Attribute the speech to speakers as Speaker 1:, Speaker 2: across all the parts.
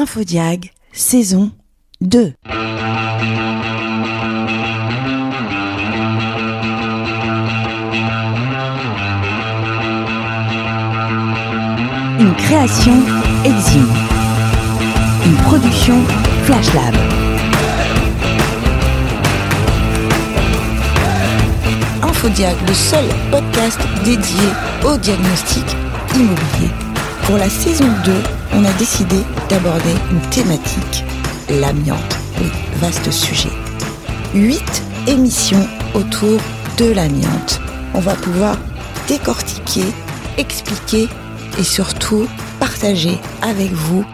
Speaker 1: Infodiag, saison 2. Une création Exime. Une production Flash Lab. Infodiag, le seul podcast dédié au diagnostic immobilier. Pour la saison 2, on a décidé d'aborder une thématique, l'amiante. Oui, vaste sujet. Huit émissions autour de l'amiante. On va pouvoir décortiquer, expliquer et surtout partager avec vous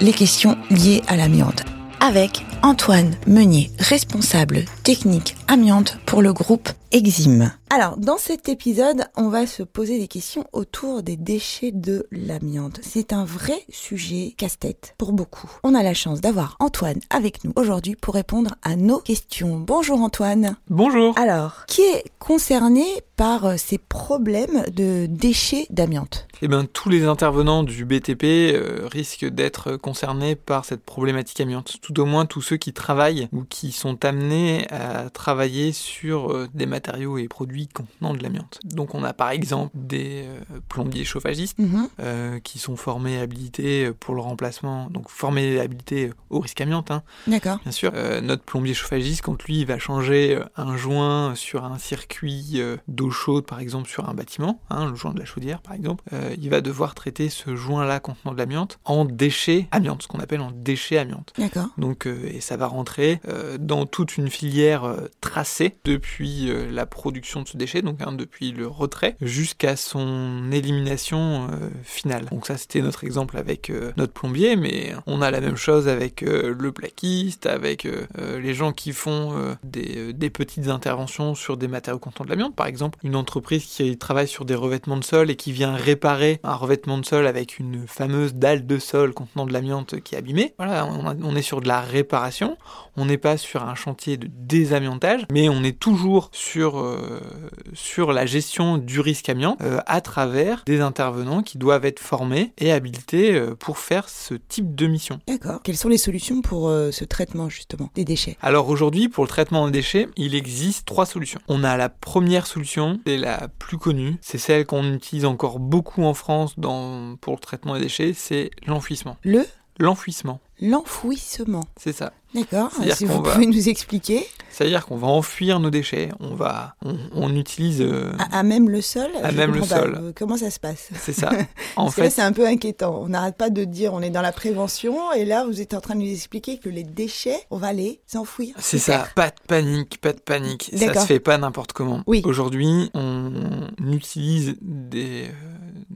Speaker 1: les questions liées à l'amiante. Avec Antoine Meunier, responsable technique amiante pour le groupe Exime. Alors, dans cet épisode, on va se poser des questions autour des déchets de l'amiante. C'est un vrai sujet casse-tête pour beaucoup. On a la chance d'avoir Antoine avec nous aujourd'hui pour répondre à nos questions. Bonjour Antoine.
Speaker 2: Bonjour.
Speaker 1: Alors, qui est concerné par euh, ces problèmes de déchets d'amiante?
Speaker 2: Eh bien, tous les intervenants du BTP euh, risquent d'être concernés par cette problématique amiante. Tout au moins tous ceux qui travaillent ou qui sont amenés à travailler sur euh, des matériaux et produits contenant de l'amiante. Donc on a par exemple des euh, plombiers chauffagistes
Speaker 1: Mhm.
Speaker 2: qui sont formés et habilités pour le remplacement, donc formés et habilités au risque amiante, hein,
Speaker 1: D'accord.
Speaker 2: bien sûr. Notre plombier chauffagiste, quand lui il va changer un joint sur un circuit d'eau chaude, par exemple sur un bâtiment, hein, le joint de la chaudière par exemple, euh, il va devoir traiter ce joint-là contenant de l'amiante en déchets amiante, ce qu'on appelle en déchets amiante.
Speaker 1: D'accord.
Speaker 2: Donc, euh, et ça va rentrer euh, dans toute une filière euh, tracée depuis la production de ce déchet, donc hein, depuis le retrait, jusqu'à son élimination finale. Donc ça, c'était notre exemple avec notre plombier, mais on a la même chose avec le plaquiste, avec les gens qui font des, des petites interventions sur des matériaux contenant de l'amiante. Par exemple, une entreprise qui travaille sur des revêtements de sol et qui vient réparer un revêtement de sol avec une fameuse dalle de sol contenant de l'amiante qui est abîmée. Voilà, on, a- on est sur de la réparation. On n'est pas sur un chantier de désamiantage, mais on est toujours sur, euh, sur la gestion du risque amiante euh, à travers des intervenants qui doivent être formés et habilités euh, pour faire ce type de mission.
Speaker 1: D'accord. Quelles sont les solutions pour euh, ce traitement justement des déchets?
Speaker 2: Alors aujourd'hui, pour le traitement des déchets, il existe trois solutions. On a la première solution, c'est la plus connue, c'est celle qu'on utilise encore beaucoup en France dans, pour le traitement des déchets, c'est l'enfouissement.
Speaker 1: Le
Speaker 2: L'enfouissement,
Speaker 1: l'enfouissement.
Speaker 2: c'est ça.
Speaker 1: D'accord. Si vous
Speaker 2: va-
Speaker 1: pouvez nous expliquer
Speaker 2: C'est-à-dire qu'on va enfouir nos déchets, on va, on, on utilise, euh,
Speaker 1: à, à même le sol.
Speaker 2: À même le
Speaker 1: pas.
Speaker 2: sol.
Speaker 1: Euh, Comment ça se passe?
Speaker 2: C'est ça. En
Speaker 1: Parce que là,
Speaker 2: fait,
Speaker 1: c'est un peu inquiétant. On n'arrête pas de dire on est dans la prévention et là, vous êtes en train de nous expliquer que les déchets, on va les enfouir.
Speaker 2: c'est ça. Pas de panique, pas de panique. Ça se fait pas n'importe comment.
Speaker 1: Oui.
Speaker 2: Aujourd'hui, on utilise des, euh,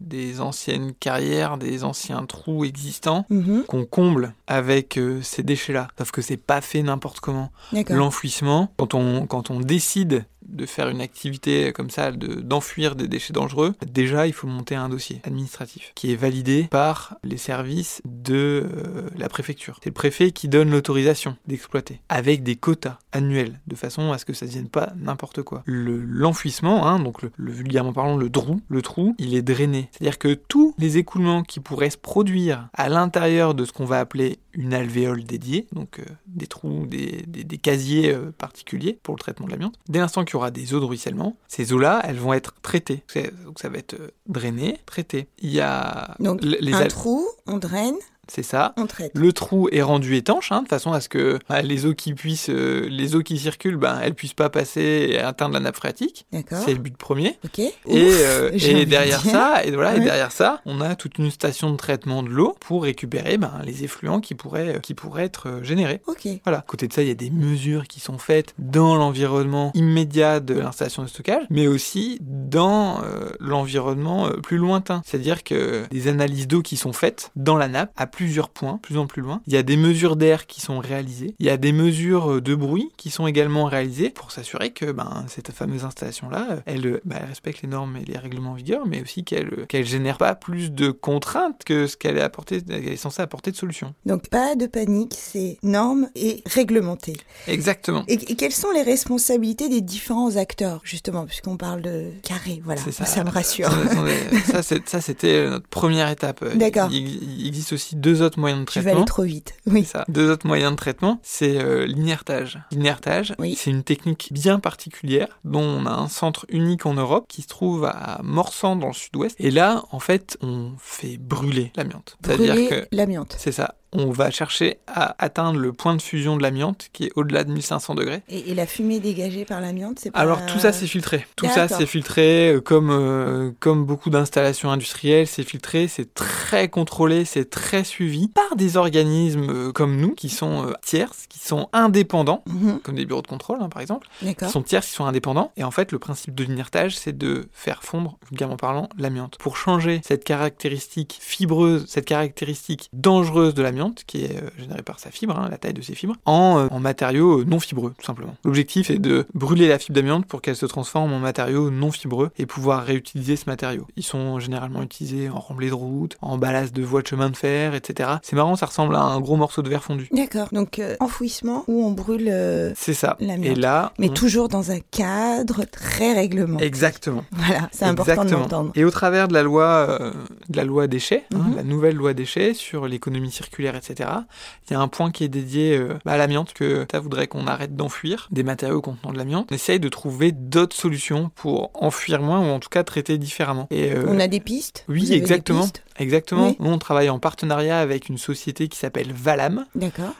Speaker 2: des anciennes carrières, des anciens trous existants
Speaker 1: Mhm.
Speaker 2: qu'on comble avec euh, ces déchets-là. Sauf que c'est pas fait n'importe comment. L'enfouissement, quand on, quand on décide de faire une activité comme ça, de- d'enfuir des déchets dangereux, déjà il faut monter un dossier administratif qui est validé par les services de euh, la préfecture. C'est le préfet qui donne l'autorisation d'exploiter avec des quotas annuels de façon à ce que ça ne devienne pas n'importe quoi. Le- L'enfouissement, hein, donc le, le vulgairement parlant le trou, le trou, il est drainé. C'est-à-dire que tous les écoulements qui pourraient se produire à l'intérieur de ce qu'on va appeler une alvéole dédiée, donc euh, des trous, des, des- des casiers euh, particuliers pour le traitement de l'amiante. Dès l'instant qu'il y aura des eaux de ruissellement, ces eaux-là, elles vont être traitées. Donc ça va être euh, drainé, traité. Il y a
Speaker 1: Donc,
Speaker 2: l- les
Speaker 1: un trou, on draine,
Speaker 2: c'est ça.
Speaker 1: on traite.
Speaker 2: Le trou est rendu étanche, hein, de façon à ce que bah, les eaux qui puissent, euh, les eaux qui circulent, ben, elles puissent pas passer et atteindre la nappe phréatique.
Speaker 1: D'accord.
Speaker 2: C'est le but premier.
Speaker 1: Ok.
Speaker 2: Et, euh,
Speaker 1: de
Speaker 2: derrière ça, et voilà, et
Speaker 1: Ouais.
Speaker 2: derrière ça, on a toute une station de traitement de l'eau pour récupérer ben, les effluents qui pourraient, qui pourraient être euh, générés.
Speaker 1: Ok.
Speaker 2: Voilà. À côté de ça, il y a des mesures qui sont faites dans l'environnement immédiat de l'installation de stockage, mais aussi dans euh, l'environnement euh, plus lointain. C'est-à-dire que des analyses d'eau qui sont faites dans la nappe plusieurs points, plus en plus loin. Il y a des mesures d'air qui sont réalisées. Il y a des mesures euh, de bruit qui sont également réalisées pour s'assurer que ben, cette fameuse installation-là, euh, elle, euh, ben, elle respecte les normes et les règlements en vigueur, mais aussi qu'elle qu'elle génère pas plus de contraintes que ce qu'elle est, apporté- elle est censée apporter de solutions.
Speaker 1: Donc pas de panique, c'est norme et réglementé.
Speaker 2: Exactement.
Speaker 1: Et, et quelles sont les responsabilités des différents acteurs, justement, puisqu'on parle de carré, voilà, ça. me rassure.
Speaker 2: Ça, c'était notre première étape.
Speaker 1: D'accord.
Speaker 2: Il, il existe aussi deux autres moyens de
Speaker 1: Tu vas
Speaker 2: traitement.
Speaker 1: aller trop vite. Oui.
Speaker 2: Ça. Deux autres moyens de traitement, c'est euh, l'inertage. L'inertage,
Speaker 1: Oui.
Speaker 2: c'est une technique bien particulière dont on a un centre unique en Europe qui se trouve à Morsan dans le sud-ouest. Et là, en fait, on fait brûler l'amiante. C'est-à-dire
Speaker 1: Brûler
Speaker 2: que
Speaker 1: l'amiante.
Speaker 2: c'est ça. On va chercher à atteindre le point de fusion de l'amiante qui est au-delà de 1500 degrés.
Speaker 1: Et, et la fumée dégagée par l'amiante, c'est pas...
Speaker 2: Alors tout ça c'est filtré. Tout ça c'est filtré euh, comme euh, comme beaucoup d'installations industrielles, c'est filtré, c'est très contrôlé, c'est très suivi par des organismes euh, comme nous qui sont euh, tierces, qui sont indépendants,
Speaker 1: Mhm.
Speaker 2: comme des bureaux de contrôle hein, par exemple, qui sont tierces, qui sont indépendants. Et en fait le principe de l'inertage c'est de faire fondre, vulgairement parlant, l'amiante pour changer cette caractéristique fibreuse, cette caractéristique dangereuse de l'amiante qui est euh, générée par sa fibre, hein, la taille de ses fibres, en, euh, en matériaux non fibreux tout simplement. L'objectif est de brûler la fibre d'amiante pour qu'elle se transforme en matériau non fibreux et pouvoir réutiliser ce matériau. Ils sont généralement utilisés en remblai de route, en ballast de voies de chemin de fer, etc. C'est marrant, ça ressemble à un gros morceau de verre fondu.
Speaker 1: D'accord. Donc, euh, enfouissement où on brûle... euh,
Speaker 2: C'est ça. Et là,
Speaker 1: Mais
Speaker 2: on-
Speaker 1: toujours dans un cadre très réglementé.
Speaker 2: Exactement.
Speaker 1: Voilà, c'est important de l'entendre.
Speaker 2: Et au travers de la loi, euh, de la loi déchets, hein,
Speaker 1: Mhm.
Speaker 2: la nouvelle loi déchets sur l'économie circulaire, etc. Il y a un point qui est dédié euh, à l'amiante que ça voudrait qu'on arrête d'enfuir des matériaux contenant de l'amiante. On essaye de trouver d'autres solutions pour enfuir moins ou en tout cas traiter différemment. Et euh,
Speaker 1: On a des pistes?
Speaker 2: Oui,
Speaker 1: des
Speaker 2: exactement.
Speaker 1: pistes?
Speaker 2: Exactement.
Speaker 1: Oui.
Speaker 2: Nous, on travaille en partenariat avec une société qui s'appelle Valam,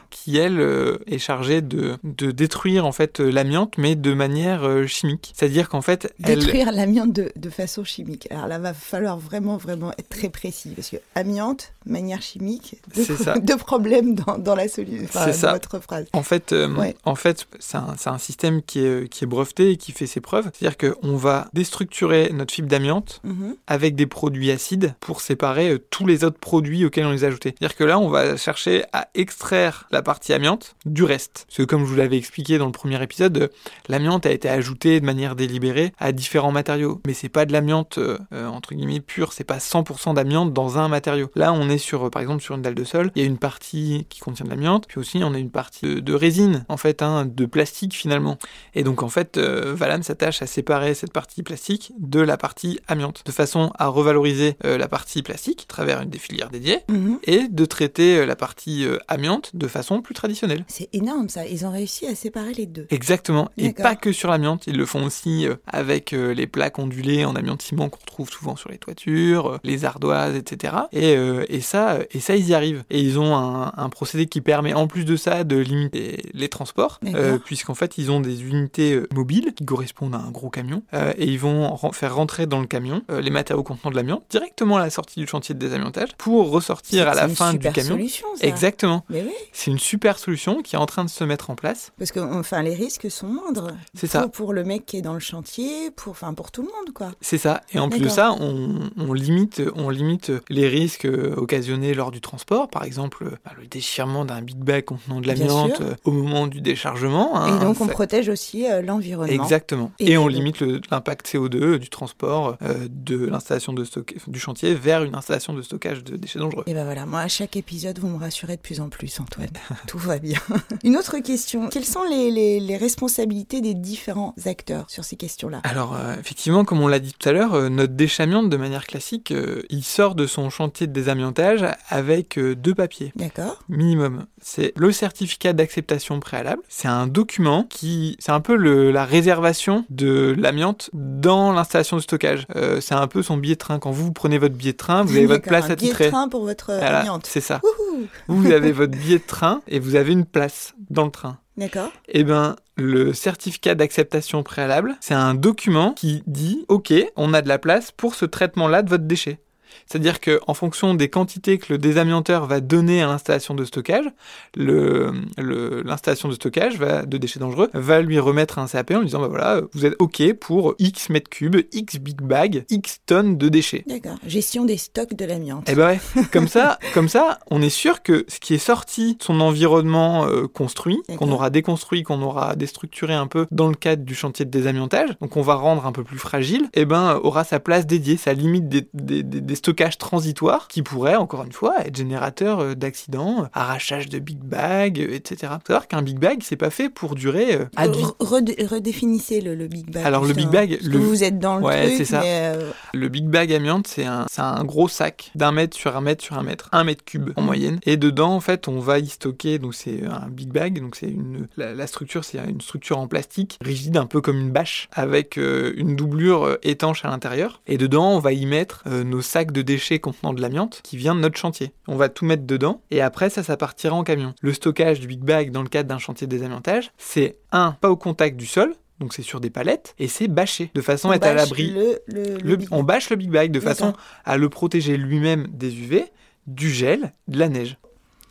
Speaker 2: qui elle euh, est chargée de, de détruire en fait euh, l'amiante, mais de manière euh, chimique. C'est-à-dire qu'en fait, elle,
Speaker 1: Détruire l'amiante de, de façon chimique. Alors là, va falloir vraiment, vraiment être très précis. Parce que amiante, manière chimique, deux,
Speaker 2: C'est ça.
Speaker 1: deux problèmes dans, dans la solution,
Speaker 2: C'est
Speaker 1: dans
Speaker 2: ça.
Speaker 1: votre phrase.
Speaker 2: En fait, euh,
Speaker 1: Ouais.
Speaker 2: en fait, c'est un, c'est un système qui est, qui est breveté et qui fait ses preuves. C'est-à-dire qu'on va déstructurer notre fibre d'amiante
Speaker 1: Mhm.
Speaker 2: avec des produits acides pour séparer euh, tous les autres produits auxquels on les a ajoutés. C'est-à-dire que là, on va chercher à extraire la partie amiante du reste. Parce que comme je vous l'avais expliqué dans le premier épisode, euh, l'amiante a été ajoutée de manière délibérée à différents matériaux. Mais c'est pas de l'amiante euh, entre guillemets pure, c'est pas 100% d'amiante dans un matériau. Là, on est sur, par exemple, sur une dalle de sol, il y a une partie qui contient de l'amiante, puis aussi on a une partie de, résine, en fait, hein, de plastique finalement. Et donc en fait, euh, Valam s'attache à séparer cette partie plastique de la partie amiante, de façon à revaloriser la partie plastique à travers une des filières dédiées
Speaker 1: Mhm.
Speaker 2: et de traiter euh, la partie euh, amiante de façon plus traditionnelle.
Speaker 1: C'est énorme ça. Ils ont réussi à séparer les deux.
Speaker 2: Exactement, et pas que sur l'amiante, ils le font aussi euh, avec les plaques ondulées en amiante ciment qu'on retrouve souvent sur les toitures, les ardoises, etc. Et, et ça, et ça ils y arrivent. Et ils ont un, un procédé qui permet en plus de ça de limiter les transports, euh, puisqu'en fait ils ont des unités mobiles qui correspondent à un gros camion, euh, et ils vont faire rentrer dans le camion euh, les matériaux contenant de l'amiante directement à la sortie du chantier de désamiantage pour ressortir à
Speaker 1: C'est
Speaker 2: la
Speaker 1: une
Speaker 2: fin du
Speaker 1: super
Speaker 2: camion.
Speaker 1: solution ça.
Speaker 2: Exactement.
Speaker 1: Mais oui,
Speaker 2: C'est une super solution qui est en train de se mettre en place.
Speaker 1: parce que enfin les risques sont moindres.
Speaker 2: C'est ça.
Speaker 1: Pour le mec qui est dans le chantier, pour enfin pour tout le monde quoi.
Speaker 2: C'est ça. Et en plus de ça, on, on limite, on limite les risques euh, occasionnés lors du transport. Par exemple, euh, bah, le déchirement d'un big bag contenant de l'amiante euh, au moment du déchargement. hein,
Speaker 1: Et donc on
Speaker 2: ça-
Speaker 1: protège aussi l'environnement.
Speaker 2: Exactement. Et,
Speaker 1: Et
Speaker 2: on limite l'impact CO2 du transport euh, de l'installation de stock du chantier vers une installation de stockage de déchets dangereux.
Speaker 1: Et ben voilà, moi à chaque épisode vous me rassurez de plus en plus Antoine. Tout va bien. Une autre question, quelles sont les, les- les responsabilités des différents acteurs sur ces questions-là?
Speaker 2: Alors, euh, effectivement, comme on l'a dit tout à l'heure, euh, notre déchet amiante, de manière classique, euh, il sort de son chantier de désamiantage avec euh, deux papiers.
Speaker 1: D'accord
Speaker 2: minimum. C'est le certificat d'acceptation préalable. C'est un document qui, c'est un peu le- la réservation de l'amiante dans l'installation de stockage. C'est un peu son billet de train. Quand vous prenez votre billet de train, vous avez votre place
Speaker 1: de
Speaker 2: attitrée.
Speaker 1: train pour votre
Speaker 2: Voilà,
Speaker 1: amiante.
Speaker 2: c'est ça.
Speaker 1: Wouhou
Speaker 2: Vous avez votre billet de train et vous avez une place dans le train.
Speaker 1: D'accord.
Speaker 2: Eh ben, le certificat d'acceptation préalable, c'est un document qui dit OK, on a de la place pour ce traitement-là de votre déchet. C'est-à-dire que en fonction des quantités que le désamianteur va donner à l'installation de stockage, le- le- l'installation de stockage va, de déchets dangereux va lui remettre un CAP en lui disant bah voilà, vous êtes OK pour X mètres cubes, X big bag, X tonnes de déchets.
Speaker 1: D'accord. Gestion des stocks de l'amiante.
Speaker 2: Eh ben ouais, comme ça, comme ça, on est sûr que ce qui est sorti de son environnement euh, construit, qu'on aura déconstruit, qu'on aura déstructuré un peu dans le cadre du chantier de désamiantage, donc on va rendre un peu plus fragile, eh ben aura sa place dédiée, sa limite des, des, des- des stockage transitoire qui pourrait, encore une fois, être générateur euh, d'accidents, arrachage de Big Bag, euh, etc. Faut savoir qu'un Big Bag, c'est pas fait pour durer euh, ad
Speaker 1: redéfinissez le, le Big Bag.
Speaker 2: Alors, le. Big Bag, le-
Speaker 1: vous êtes dans le
Speaker 2: Ouais,
Speaker 1: truc,
Speaker 2: c'est ça.
Speaker 1: mais, euh,
Speaker 2: Le Big Bag amiante, c'est un, gros sac d'un mètre sur un mètre sur un mètre, un mètre cube en moyenne. Et dedans, en fait, on va y stocker, donc c'est un Big Bag, donc c'est une, la, la structure, c'est une structure en plastique, rigide, un peu comme une bâche, avec euh, une doublure euh, étanche à l'intérieur. Et dedans, on va y mettre euh, nos sacs de déchets contenant de l'amiante qui vient de notre chantier. On va tout mettre dedans, et après, ça, ça partira en camion. Le stockage du Big Bag dans le cadre d'un chantier de désamiantage, c'est un, pas au contact du sol, donc c'est sur des palettes, et c'est bâché, de façon
Speaker 1: on
Speaker 2: à être à l'abri
Speaker 1: Le, le, le
Speaker 2: le-
Speaker 1: Big
Speaker 2: on bâche le Big Bag de façon à le protéger lui-même des UV, du gel, de la neige.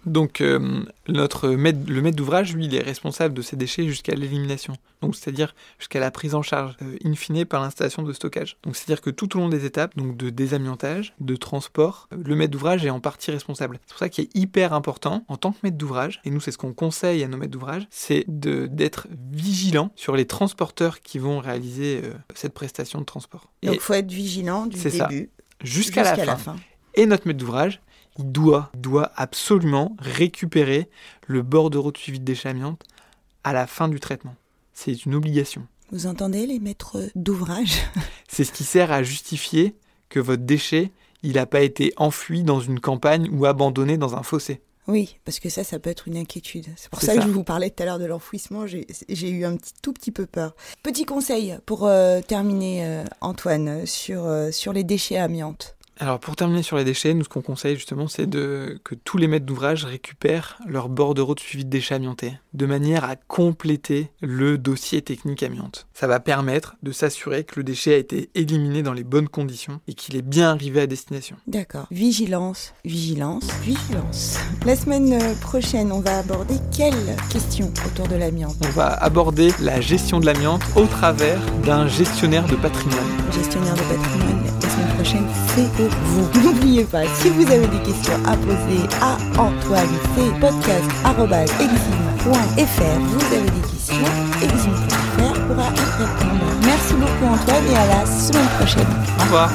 Speaker 2: Donc euh, notre maître, le maître d'ouvrage, lui, il est responsable de ces déchets jusqu'à l'élimination. Donc c'est-à-dire jusqu'à la prise en charge euh, in fine par l'installation de stockage. Donc c'est-à-dire que tout au long des étapes, donc de désamiantage, de transport, euh, le maître d'ouvrage est en partie responsable. C'est pour ça qu'il est hyper important en tant que maître d'ouvrage, et nous c'est ce qu'on conseille à nos maîtres d'ouvrage, c'est d'être vigilant sur les transporteurs qui vont réaliser euh, cette prestation de transport.
Speaker 1: Donc, faut être vigilant du début
Speaker 2: jusqu'à la fin. Et notre maître d'ouvrage, il doit, doit absolument récupérer le bordereau de suivi de déchets amiantes à la fin du traitement. C'est une obligation.
Speaker 1: Vous entendez les maîtres d'ouvrage?
Speaker 2: C'est ce qui sert à justifier que votre déchet, il n'a pas été enfui dans une campagne ou abandonné dans un fossé.
Speaker 1: Oui, parce que ça, ça peut être une inquiétude. C'est pour ça,
Speaker 2: ça.
Speaker 1: que je vous parlais tout à l'heure de l'enfouissement. J'ai j'ai eu un petit, tout petit peu peur. Petit conseil pour euh, terminer, euh, Antoine, sur, euh, sur les déchets amiantes.
Speaker 2: Alors pour terminer sur les déchets, nous ce qu'on conseille justement c'est de que tous les maîtres d'ouvrage récupèrent leur bordereau de suivi de déchets amiantés, de manière à compléter le dossier technique amiante. Ça va permettre de s'assurer que le déchet a été éliminé dans les bonnes conditions et qu'il est bien arrivé à destination.
Speaker 1: D'accord. Vigilance, vigilance, vigilance. La semaine euh, prochaine, on va aborder quelle question autour de l'amiante?
Speaker 2: On va aborder la gestion de l'amiante au travers d'un gestionnaire de patrimoine.
Speaker 1: Gestionnaire de patrimoine, prochaine, c'est vous. N'oubliez pas, si vous avez des questions à poser à Antoine, c'est podcast.exim.fr. Vous avez des questions, exim.fr pourra y répondre. Merci beaucoup Antoine et à la semaine prochaine.
Speaker 2: Au revoir